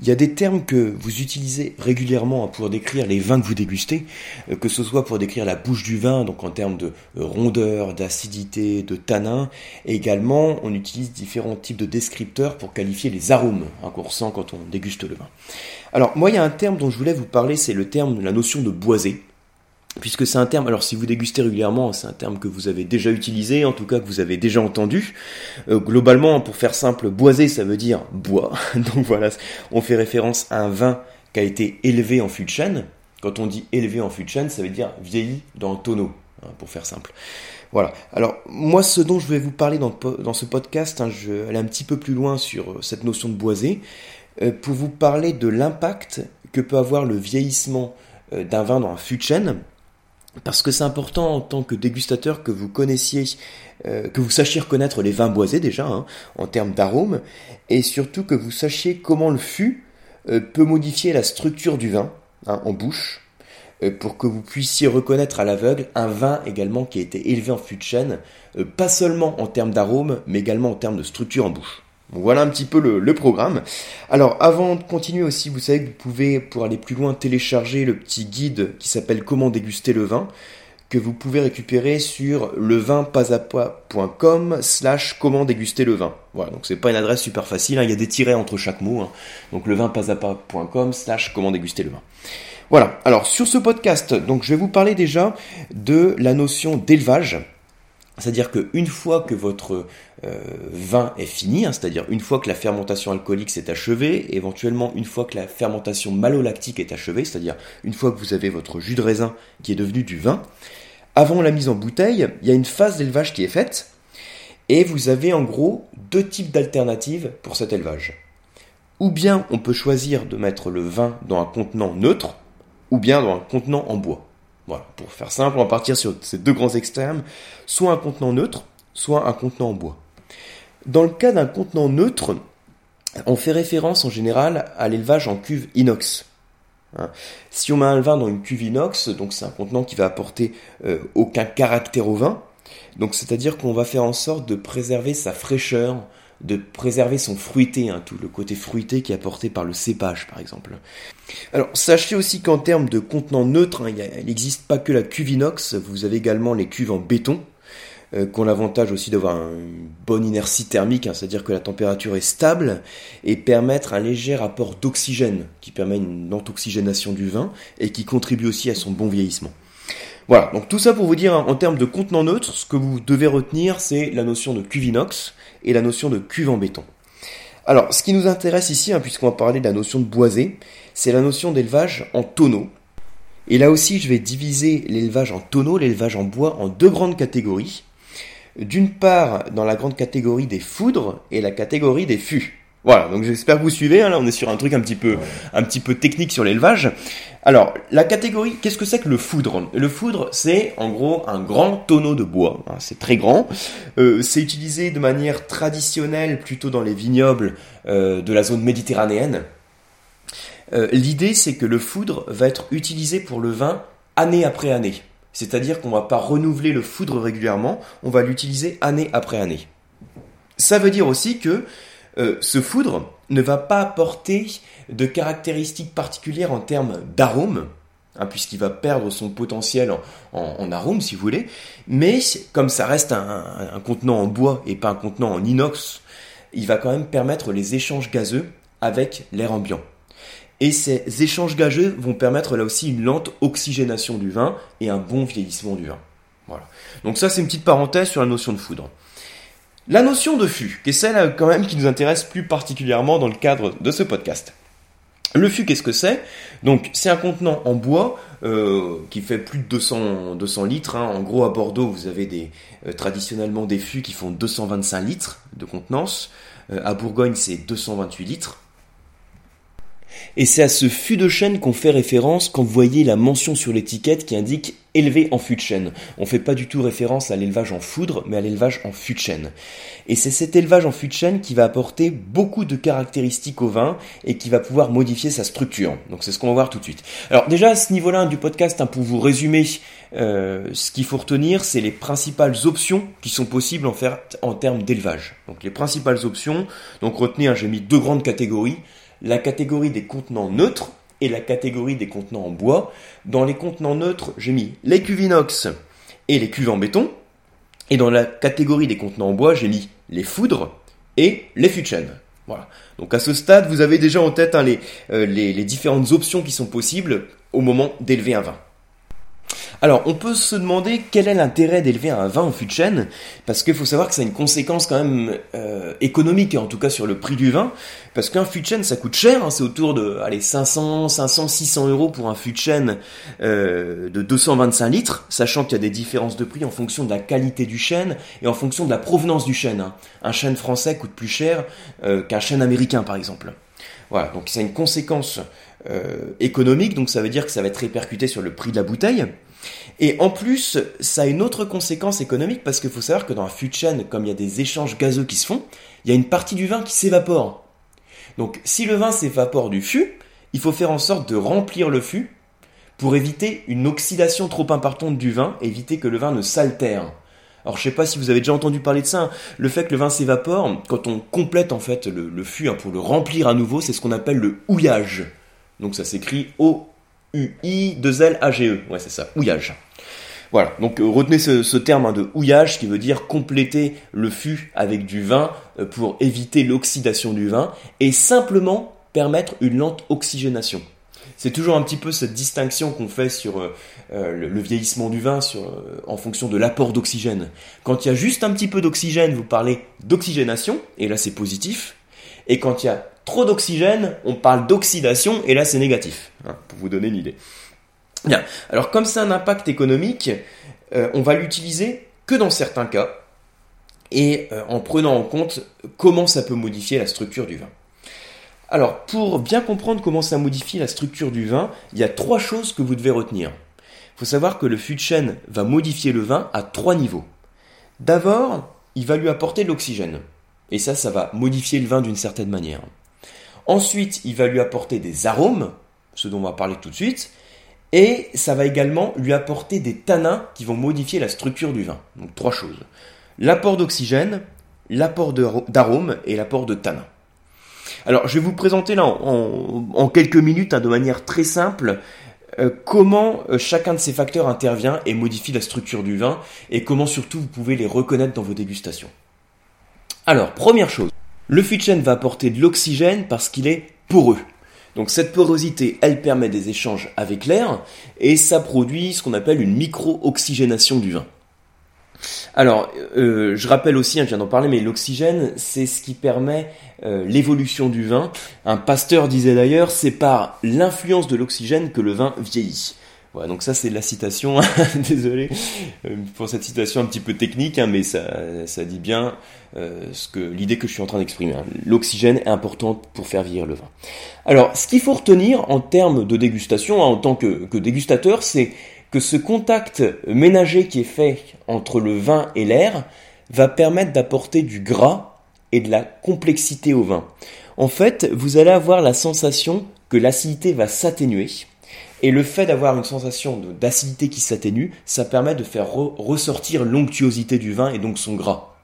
Il y a des termes que vous utilisez régulièrement pour décrire les vins que vous dégustez, euh, que ce soit pour décrire la bouche du vin, donc en termes de euh, rondeur, d'acidité, de tanin, et également on utilise différents types de descripteurs pour qualifier les arômes hein, qu'on ressent quand on déguste le vin. Alors moi il y a un terme dont je voulais vous parler, c'est le terme de la notion de boisé puisque c'est un terme, alors si vous dégustez régulièrement, c'est un terme que vous avez déjà utilisé, en tout cas que vous avez déjà entendu. Euh, globalement, pour faire simple, boisé, ça veut dire bois. Donc voilà, on fait référence à un vin qui a été élevé en fût de chêne. Quand on dit élevé en fût de chêne, ça veut dire vieilli dans un tonneau, hein, pour faire simple. Voilà. Alors moi, ce dont je vais vous parler dans, ce podcast, hein, je vais aller un petit peu plus loin sur euh, cette notion de boisé, euh, pour vous parler de l'impact que peut avoir le vieillissement d'un vin dans un fût de chêne parce que c'est important en tant que dégustateur que vous connaissiez, euh, que vous sachiez reconnaître les vins boisés déjà, hein, en termes d'arômes, et surtout que vous sachiez comment le fût euh, peut modifier la structure du vin hein, en bouche, euh, pour que vous puissiez reconnaître à l'aveugle un vin également qui a été élevé en fût de chêne, pas seulement en termes d'arômes, mais également en termes de structure en bouche. Voilà un petit peu le, programme. Alors avant de continuer aussi, vous savez que vous pouvez, pour aller plus loin, télécharger le petit guide qui s'appelle Comment déguster le vin, que vous pouvez récupérer sur levinpasapa.com slash comment déguster le vin. Voilà, donc c'est pas une adresse super facile, hein. il y a des tirets entre chaque mot. Hein. Donc levinpasapa.com slash comment déguster le vin. Voilà, alors sur ce podcast, donc je vais vous parler déjà de la notion d'élevage. C'est-à-dire qu'une fois que votre vin est fini, hein, c'est-à-dire une fois que la fermentation alcoolique s'est achevée, éventuellement une fois que la fermentation malolactique est achevée, c'est-à-dire une fois que vous avez votre jus de raisin qui est devenu du vin, avant la mise en bouteille, il y a une phase d'élevage qui est faite, et vous avez en gros deux types d'alternatives pour cet élevage. Ou bien on peut choisir de mettre le vin dans un contenant neutre, ou bien dans un contenant en bois. Voilà, pour faire simple, on va partir sur ces deux grands extrêmes, soit un contenant neutre, soit un contenant en bois. Dans le cas d'un contenant neutre, on fait référence en général à l'élevage en cuve inox. Hein. si on met un vin dans une cuve inox, donc c'est un contenant qui va apporter euh, aucun caractère au vin, donc c'est-à-dire qu'on va faire en sorte de préserver sa fraîcheur, de préserver son fruité, hein, tout le côté fruité qui est apporté par le cépage par exemple. Alors sachez aussi qu'en termes de contenant neutre, hein, il n'existe pas que la cuve inox, vous avez également les cuves en béton, euh, qui ont l'avantage aussi d'avoir une bonne inertie thermique, hein, c'est-à-dire que la température est stable, et permettre un léger apport d'oxygène, qui permet une oxygénation du vin, et qui contribue aussi à son bon vieillissement. Voilà, donc tout ça pour vous dire en termes de contenant neutre, ce que vous devez retenir, c'est la notion de cuve inox, et la notion de cuve en béton. Alors, ce qui nous intéresse ici, hein, puisqu'on va parler de la notion de boisé, c'est la notion d'élevage en tonneaux. Et là aussi, je vais diviser l'élevage en tonneaux, l'élevage en bois, en deux grandes catégories. D'une part, dans la grande catégorie des foudres et la catégorie des fûts. Voilà, donc j'espère que vous suivez. Hein, là, on est sur un truc un petit peu, un petit peu technique sur l'élevage. Alors, la catégorie, qu'est-ce que c'est que le foudre? Le foudre, c'est en gros un grand tonneau de bois. Hein, c'est très grand. Euh, c'est utilisé de manière traditionnelle plutôt dans les vignobles euh, de la zone méditerranéenne. Euh, l'idée, c'est que le foudre va être utilisé pour le vin année après année. C'est-à-dire qu'on ne va pas renouveler le foudre régulièrement, on va l'utiliser année après année. Ça veut dire aussi que euh, ce foudre ne va pas apporter de caractéristiques particulières en termes d'arôme, hein, puisqu'il va perdre son potentiel en, arôme, si vous voulez, mais comme ça reste un, contenant en bois et pas un contenant en inox, il va quand même permettre les échanges gazeux avec l'air ambiant. Et ces échanges gazeux vont permettre là aussi une lente oxygénation du vin et un bon vieillissement du vin. Voilà. Donc ça c'est une petite parenthèse sur la notion de foudre. La notion de fût, qui est celle quand même qui nous intéresse plus particulièrement dans le cadre de ce podcast. Le fût, qu'est-ce que c'est? Donc, c'est un contenant en bois euh, qui fait plus de 200, 200 litres. Hein. En gros, à Bordeaux, vous avez des, euh, traditionnellement des fûts qui font 225 litres de contenance. Euh, à Bourgogne, c'est 228 litres. Et c'est à ce fût de chêne qu'on fait référence quand vous voyez la mention sur l'étiquette qui indique élevé en fût de chêne. On fait pas du tout référence à l'élevage en foudre, mais à l'élevage en fût de chêne. Et c'est cet élevage en fût de chêne qui va apporter beaucoup de caractéristiques au vin et qui va pouvoir modifier sa structure. Donc c'est ce qu'on va voir tout de suite. Alors déjà à ce niveau-là du podcast, hein, pour vous résumer, euh, ce qu'il faut retenir, c'est les principales options qui sont possibles en termes d'élevage. Donc les principales options, donc retenez, hein, j'ai mis deux grandes catégories la catégorie des contenants neutres et la catégorie des contenants en bois. Dans les contenants neutres, j'ai mis les cuves inox et les cuves en béton. Et dans la catégorie des contenants en bois, j'ai mis les foudres et les fûts de chêne. Voilà. Donc à ce stade, vous avez déjà en tête hein, euh, les, les différentes options qui sont possibles au moment d'élever un vin. Alors, on peut se demander quel est l'intérêt d'élever un vin en fût de chêne, parce qu'il faut savoir que ça a une conséquence quand même euh, économique, en tout cas sur le prix du vin, parce qu'un fût de chêne, ça coûte cher, hein, c'est autour de allez, 500, 500, 600 euros pour un fût de chêne euh, de 225 litres, sachant qu'il y a des différences de prix en fonction de la qualité du chêne et en fonction de la provenance du chêne. Hein. Un chêne français coûte plus cher euh, qu'un chêne américain, par exemple. Voilà, donc ça a une conséquence économique, donc ça veut dire que ça va être répercuté sur le prix de la bouteille. Et en plus, ça a une autre conséquence économique parce qu'il faut savoir que dans un fût de chêne, comme il y a des échanges gazeux qui se font, il y a une partie du vin qui s'évapore. Donc si le vin s'évapore du fût, il faut faire en sorte de remplir le fût pour éviter une oxydation trop importante du vin, éviter que le vin ne s'altère. Alors je sais pas si vous avez déjà entendu parler de ça, hein. le fait que le vin s'évapore, quand on complète en fait le, fût hein, pour le remplir à nouveau, c'est ce qu'on appelle le houillage. Donc ça s'écrit O U-I-2-L-A-G-E. Ouais, c'est ça, houillage. Voilà, donc euh, retenez ce, terme hein, de houillage qui veut dire compléter le fût avec du vin euh, pour éviter l'oxydation du vin et simplement permettre une lente oxygénation. C'est toujours un petit peu cette distinction qu'on fait sur euh, le, vieillissement du vin en fonction de l'apport d'oxygène. Quand il y a juste un petit peu d'oxygène, vous parlez d'oxygénation, et là c'est positif. Et quand il y a trop d'oxygène, on parle d'oxydation, et là c'est négatif, hein, pour vous donner une idée. Bien, alors comme c'est un impact économique, euh, on va l'utiliser que dans certains cas, et euh, en prenant en compte comment ça peut modifier la structure du vin. Alors, pour bien comprendre comment ça modifie la structure du vin, il y a trois choses que vous devez retenir. Il faut savoir que le fût de chêne va modifier le vin à trois niveaux. D'abord, il va lui apporter de l'oxygène. Et ça, ça va modifier le vin d'une certaine manière. Ensuite, il va lui apporter des arômes, ce dont on va parler tout de suite. Et ça va également lui apporter des tanins qui vont modifier la structure du vin. Donc trois choses. L'apport d'oxygène, l'apport d'arômes et l'apport de tanins. Alors je vais vous présenter là en, quelques minutes, hein, de manière très simple, euh, comment euh, chacun de ces facteurs intervient et modifie la structure du vin et comment surtout vous pouvez les reconnaître dans vos dégustations. Alors, première chose, le fût va apporter de l'oxygène parce qu'il est poreux. Donc cette porosité, elle permet des échanges avec l'air et ça produit ce qu'on appelle une micro-oxygénation du vin. Alors, euh, je rappelle aussi, hein, je viens d'en parler, mais l'oxygène, c'est ce qui permet euh, l'évolution du vin. Un pasteur disait d'ailleurs, c'est par l'influence de l'oxygène que le vin vieillit. Donc ça c'est la citation, désolé euh, pour cette citation un petit peu technique, hein, mais ça, ça dit bien euh, ce que l'idée que je suis en train d'exprimer. Hein. L'oxygène est important pour faire vieillir le vin. Alors, ce qu'il faut retenir en termes de dégustation, hein, en tant que, que dégustateur, c'est que ce contact ménager qui est fait entre le vin et l'air va permettre d'apporter du gras et de la complexité au vin. En fait, vous allez avoir la sensation que l'acidité va s'atténuer et le fait d'avoir une sensation d'acidité qui s'atténue, ça permet de faire ressortir l'onctuosité du vin et donc son gras.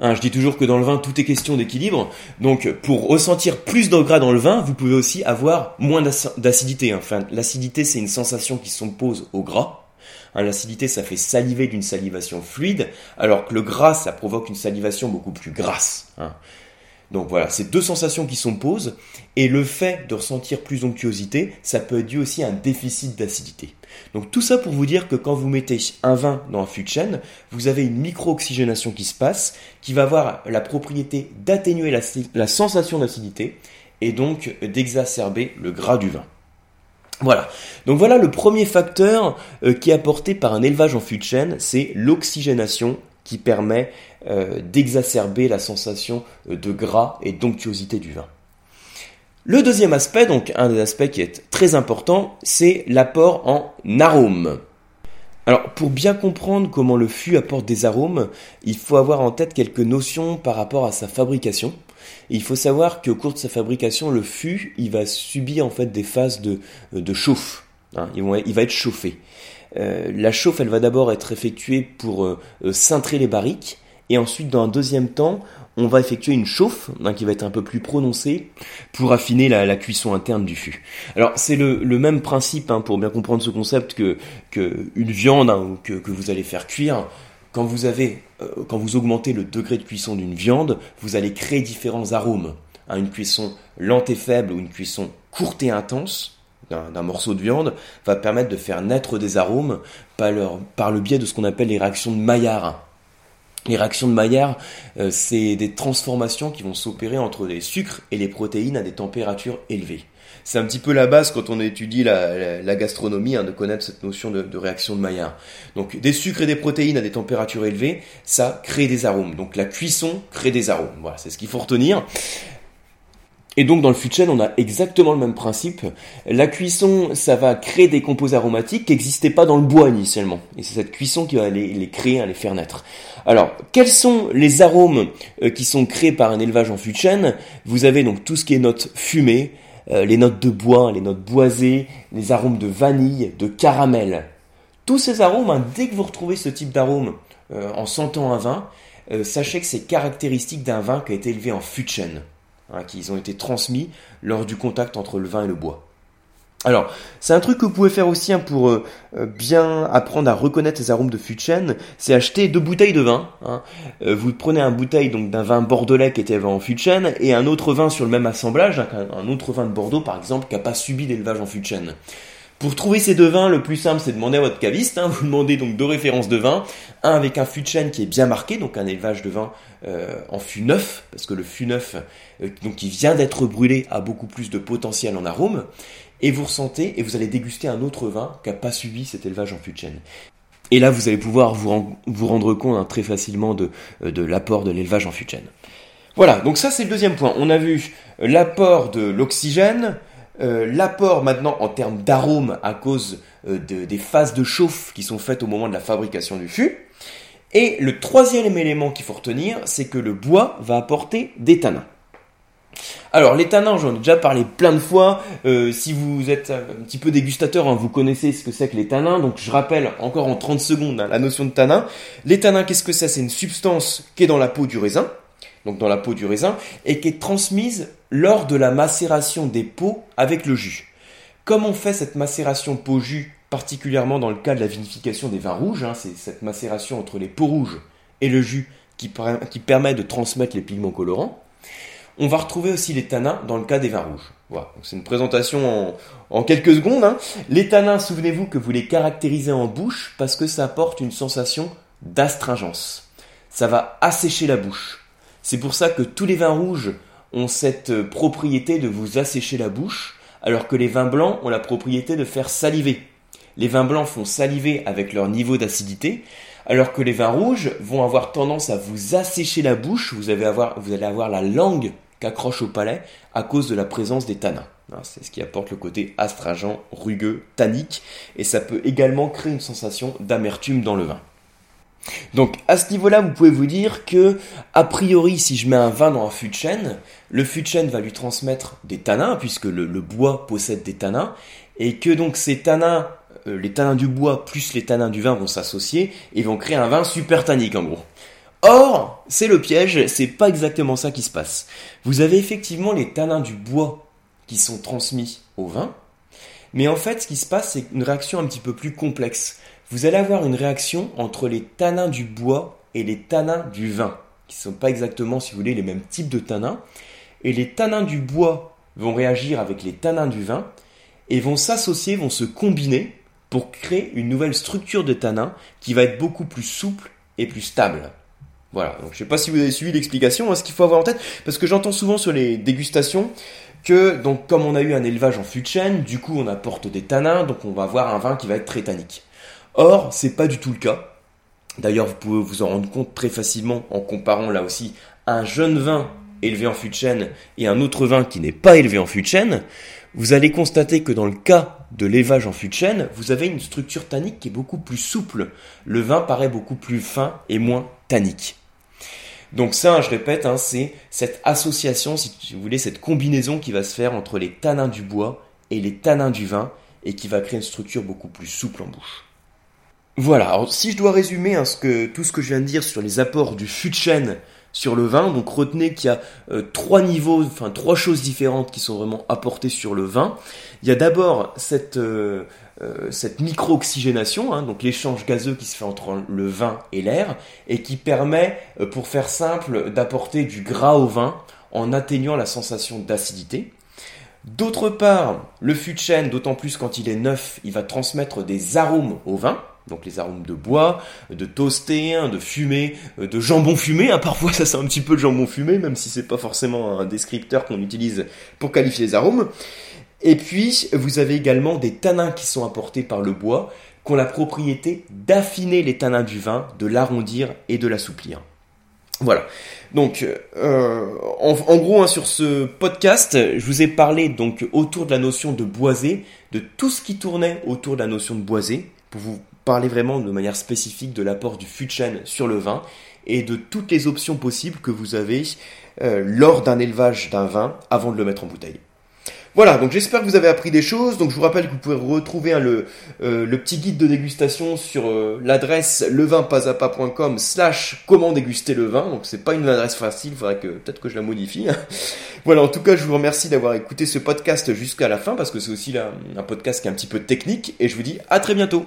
Hein, je dis toujours que dans le vin, tout est question d'équilibre. Donc, pour ressentir plus de gras dans le vin, vous pouvez aussi avoir moins d'acidité. Enfin, l'acidité, c'est une sensation qui s'oppose au gras. Hein, l'acidité, ça fait saliver d'une salivation fluide, alors que le gras, ça provoque une salivation beaucoup plus grasse. Donc voilà, c'est deux sensations qui s'opposent, et le fait de ressentir plus d'onctuosité, ça peut être dû aussi à un déficit d'acidité. Donc tout ça pour vous dire que quand vous mettez un vin dans un fût de chêne, vous avez une micro-oxygénation qui se passe, qui va avoir la propriété d'atténuer la, sensation d'acidité, et donc d'exacerber le gras du vin. Voilà. Donc voilà le premier facteur euh, qui est apporté par un élevage en fût de chêne, c'est l'oxygénation qui permet euh, d'exacerber la sensation euh, de gras et d'onctuosité du vin. Le deuxième aspect, donc un des aspects qui est très important, c'est l'apport en arômes. Alors pour bien comprendre comment le fût apporte des arômes, il faut avoir en tête quelques notions par rapport à sa fabrication. il faut savoir qu'au cours de sa fabrication, le fût, il va subir en fait des phases de, de chauffe. Hein. il, va, être chauffé. Euh, la chauffe, elle va d'abord être effectuée pour cintrer les barriques, Et ensuite, dans un deuxième temps, on va effectuer une chauffe hein, qui va être un peu plus prononcée pour affiner la, cuisson interne du fût. Alors c'est le, même principe hein, pour bien comprendre ce concept que, une viande hein, que, vous allez faire cuire. Quand vous avez, euh, quand vous augmentez le degré de cuisson d'une viande, vous allez créer différents arômes. une cuisson lente et faible ou une cuisson courte et intense d'un morceau de viande va permettre de faire naître des arômes par, le biais de ce qu'on appelle les réactions de Maillard. Les réactions de Maillard, euh, c'est des transformations qui vont s'opérer entre les sucres et les protéines à des températures élevées. C'est un petit peu la base quand on étudie la, gastronomie, hein, de connaître cette notion de, de, réaction de Maillard. Donc des sucres et des protéines à des températures élevées, ça crée des arômes. Donc la cuisson crée des arômes. Voilà, c'est ce qu'il faut retenir. Et donc dans le fût on a exactement le même principe. La cuisson, ça va créer des composés aromatiques qui n'existaient pas dans le bois initialement. Et c'est cette cuisson qui va les, créer, hein, les faire naître. Alors, quels sont les arômes euh, qui sont créés par un élevage en fût Vous avez donc tout ce qui est notes fumées, euh, les notes de bois, les notes boisées, les arômes de vanille, de caramel. Tous ces arômes, hein, dès que vous retrouvez ce type d'arôme euh, en sentant un vin, sachez que c'est caractéristique d'un vin qui a été élevé en fût Hein, qui ont été transmis lors du contact entre le vin et le bois. Alors, c'est un truc que vous pouvez faire aussi hein, pour euh, euh, bien apprendre à reconnaître les arômes de fût de c'est acheter deux bouteilles de vin. Hein. Euh, vous prenez un bouteille donc d'un vin bordelais qui était en fût de et un autre vin sur le même assemblage, un autre vin de Bordeaux par exemple qui n'a pas subi d'élevage en fût de. Pour trouver ces deux vins, le plus simple, c'est de demander à votre caviste. Hein. Vous demandez donc deux références de vin. Un avec un fût de chêne qui est bien marqué, donc un élevage de vin euh, en fût neuf, parce que le fût neuf, euh, qui vient d'être brûlé, a beaucoup plus de potentiel en arôme. Et vous ressentez, et vous allez déguster un autre vin qui n'a pas subi cet élevage en fût de chêne. Et là, vous allez pouvoir vous, rendre compte hein, très facilement de, euh, de l'apport de l'élevage en fût de chêne. Voilà, donc ça c'est le deuxième point. On a vu l'apport de l'oxygène, euh, l'apport maintenant en termes d'arôme à cause euh, des phases de chauffe qui sont faites au moment de la fabrication du fût. Et le troisième élément qu'il faut retenir, c'est que le bois va apporter des tanins. Alors les tanins, j'en ai déjà parlé plein de fois. Euh, si vous êtes un petit peu dégustateur, hein, vous connaissez ce que c'est que les tanins. Donc je rappelle encore en 30 secondes hein, la notion de tanin. Les tanins, qu'est-ce que c'est? C'est une substance qui est dans la peau du raisin donc dans la peau du raisin, et qui est transmise lors de la macération des peaux avec le jus. Comme on fait cette macération peau-jus, particulièrement dans le cas de la vinification des vins rouges, hein, c'est cette macération entre les peaux rouges et le jus qui, permet de transmettre les pigments colorants, on va retrouver aussi les tanins dans le cas des vins rouges. Voilà, c'est une présentation en, quelques secondes. Hein. Les tanins, souvenez-vous que vous les caractérisez en bouche parce que ça apporte une sensation d'astringence. Ça va assécher la bouche. C'est pour ça que tous les vins rouges ont cette euh, propriété de vous assécher la bouche, alors que les vins blancs ont la propriété de faire saliver. Les vins blancs font saliver avec leur niveau d'acidité, alors que les vins rouges vont avoir tendance à vous assécher la bouche, vous, allez avoir, la langue qu'accroche au palais à cause de la présence des tanins. Hein, c'est ce qui apporte le côté astringent, rugueux, tannique, et ça peut également créer une sensation d'amertume dans le vin. Donc à ce niveau-là, vous pouvez vous dire que, a priori, si je mets un vin dans un fût de chêne, le fût de chêne va lui transmettre des tanins, puisque le, bois possède des tanins, et que donc ces tanins, euh, les tanins du bois plus les tanins du vin vont s'associer et vont créer un vin super tannique en gros. Or, c'est le piège, c'est pas exactement ça qui se passe. Vous avez effectivement les tanins du bois qui sont transmis au vin, mais en fait, ce qui se passe, c'est une réaction un petit peu plus complexe vous allez avoir une réaction entre les tanins du bois et les tanins du vin, qui ne sont pas exactement, si vous voulez, les mêmes types de tanins. Et les tanins du bois vont réagir avec les tanins du vin et vont s'associer, vont se combiner pour créer une nouvelle structure de tanins qui va être beaucoup plus souple et plus stable. Voilà, donc je ne sais pas si vous avez suivi l'explication, hein, ce qu'il faut avoir en tête, parce que j'entends souvent sur les dégustations que, donc comme on a eu un élevage en fût de chêne, du coup on apporte des tanins, donc on va avoir un vin qui va être très tannique. Or, c'est pas du tout le cas. D'ailleurs, vous pouvez vous en rendre compte très facilement en comparant là aussi un jeune vin élevé en fût de chêne et un autre vin qui n'est pas élevé en fût de chêne. Vous allez constater que dans le cas de l'élevage en fût de chêne, vous avez une structure tannique qui est beaucoup plus souple. Le vin paraît beaucoup plus fin et moins tannique. Donc ça, je répète, hein, c'est cette association, si vous voulez, cette combinaison qui va se faire entre les tanins du bois et les tanins du vin et qui va créer une structure beaucoup plus souple en bouche. Voilà, alors si je dois résumer hein, ce que, tout ce que je viens de dire sur les apports du fût de chêne sur le vin, donc retenez qu'il y a euh, trois niveaux, enfin trois choses différentes qui sont vraiment apportées sur le vin. Il y a d'abord cette, euh, euh, micro-oxygénation, hein, donc l'échange gazeux qui se fait entre le vin et l'air, et qui permet, pour faire simple, d'apporter du gras au vin en atténuant la sensation d'acidité. D'autre part, le fût de chêne, d'autant plus quand il est neuf, il va transmettre des arômes au vin, donc les arômes de bois, de toasté, hein, de fumé, euh, de jambon fumé. Hein, parfois ça sent un petit peu de jambon fumé, même si c'est pas forcément un descripteur qu'on utilise pour qualifier les arômes. Et puis vous avez également des tanins qui sont apportés par le bois, qui ont la propriété d'affiner les tanins du vin, de l'arrondir et de l'assouplir. Voilà. Donc, euh, en, gros, hein, sur ce podcast, je vous ai parlé donc autour de la notion de boisé, de tout ce qui tournait autour de la notion de boisé, pour vous parler vraiment de manière spécifique de l'apport du chêne sur le vin et de toutes les options possibles que vous avez euh, lors d'un élevage d'un vin avant de le mettre en bouteille. Voilà, donc j'espère que vous avez appris des choses. Donc je vous rappelle que vous pouvez retrouver hein, le, euh, le, petit guide de dégustation sur euh, l'adresse levinpasapa.com slash comment déguster le vin. Donc c'est pas une adresse facile, il faudrait que peut-être que je la modifie. voilà, en tout cas je vous remercie d'avoir écouté ce podcast jusqu'à la fin parce que c'est aussi là, un podcast qui est un petit peu technique et je vous dis à très bientôt.